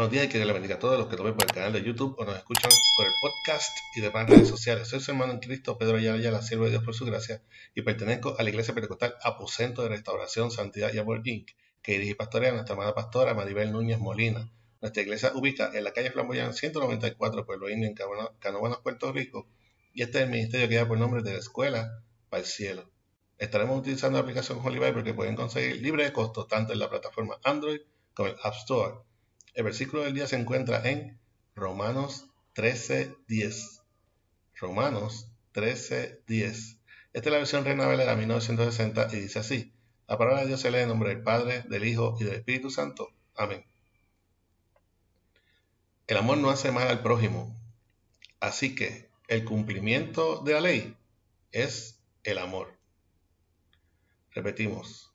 Buenos días y que Dios bendiga a todos los que nos por el canal de YouTube o nos escuchan por el podcast y demás redes sociales. Soy su hermano en Cristo, Pedro Ayala, la siervo de Dios por su gracia, y pertenezco a la Iglesia Pentecostal Aposento de Restauración, Santidad y Amor Inc., que dirige pastorea nuestra amada pastora Maribel Núñez Molina. Nuestra iglesia ubica en la calle Flamboyán 194, Pueblo Indio, en Canóvanas, Puerto Rico, y este es el ministerio que lleva por nombre de la Escuela para el Cielo. Estaremos utilizando la aplicación Holy Bible que pueden conseguir libre de costo tanto en la plataforma Android como en App Store el versículo del día se encuentra en Romanos 13:10. Romanos 13:10. Esta es la versión Reina Valera 1960 y dice así: La palabra de Dios se lee en nombre del Padre, del Hijo y del Espíritu Santo. Amén. El amor no hace mal al prójimo, así que el cumplimiento de la ley es el amor. Repetimos,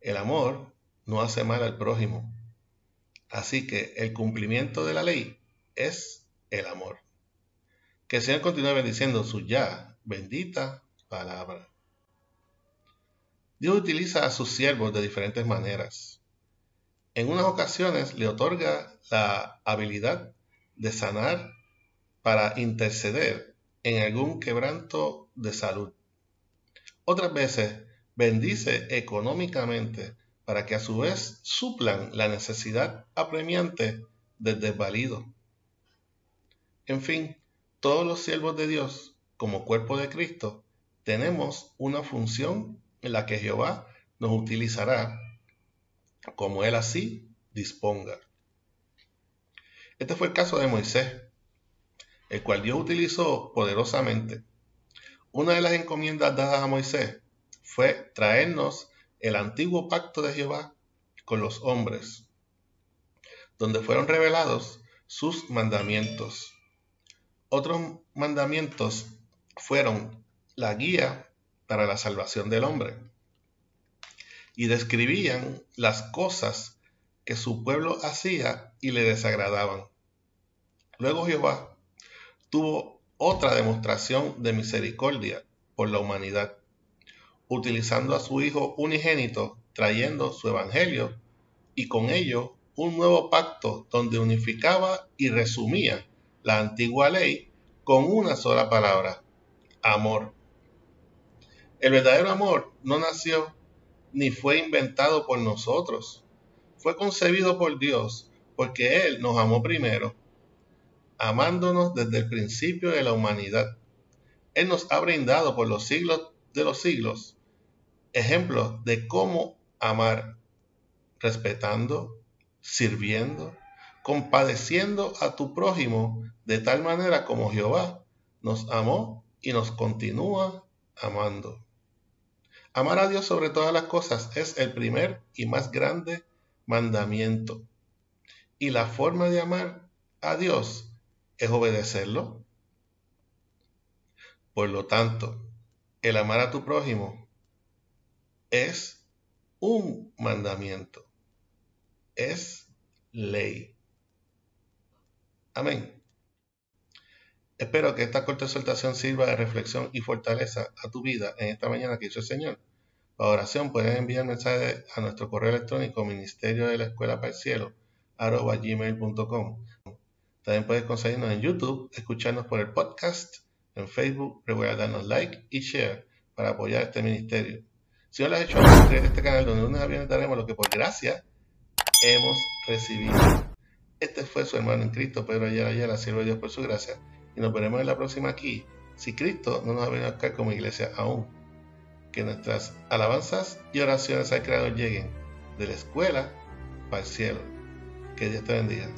el amor no hace mal al prójimo, Así que el cumplimiento de la ley es el amor. Que el Señor continúe bendiciendo su ya bendita palabra. Dios utiliza a sus siervos de diferentes maneras. En unas ocasiones le otorga la habilidad de sanar para interceder en algún quebranto de salud. Otras veces bendice económicamente para que a su vez suplan la necesidad apremiante del desvalido. En fin, todos los siervos de Dios, como cuerpo de Cristo, tenemos una función en la que Jehová nos utilizará como Él así disponga. Este fue el caso de Moisés, el cual Dios utilizó poderosamente. Una de las encomiendas dadas a Moisés fue traernos el antiguo pacto de Jehová con los hombres, donde fueron revelados sus mandamientos. Otros mandamientos fueron la guía para la salvación del hombre y describían las cosas que su pueblo hacía y le desagradaban. Luego Jehová tuvo otra demostración de misericordia por la humanidad utilizando a su Hijo unigénito, trayendo su Evangelio y con ello un nuevo pacto donde unificaba y resumía la antigua ley con una sola palabra, amor. El verdadero amor no nació ni fue inventado por nosotros, fue concebido por Dios porque Él nos amó primero, amándonos desde el principio de la humanidad. Él nos ha brindado por los siglos de los siglos ejemplos de cómo amar, respetando, sirviendo, compadeciendo a tu prójimo de tal manera como Jehová nos amó y nos continúa amando. Amar a Dios sobre todas las cosas es el primer y más grande mandamiento. Y la forma de amar a Dios es obedecerlo. Por lo tanto, el amar a tu prójimo es un mandamiento, es ley. Amén. Espero que esta corta exhortación sirva de reflexión y fortaleza a tu vida en esta mañana que hizo el Señor. Para oración puedes enviar mensajes a nuestro correo electrónico ministerio de la escuela para el cielo gmail.com. También puedes conseguirnos en YouTube, escucharnos por el podcast, en Facebook, recuerda darnos like y share para apoyar este ministerio. Si no lo has hecho, en este canal donde una vez daremos lo que por gracia hemos recibido. Este fue su hermano en Cristo, Pedro Ayala Ayala, siervo de Dios por su gracia. Y nos veremos en la próxima aquí, si Cristo no nos ha venido acá como iglesia aún. Que nuestras alabanzas y oraciones al Creador lleguen de la escuela para el cielo. Que Dios te bendiga.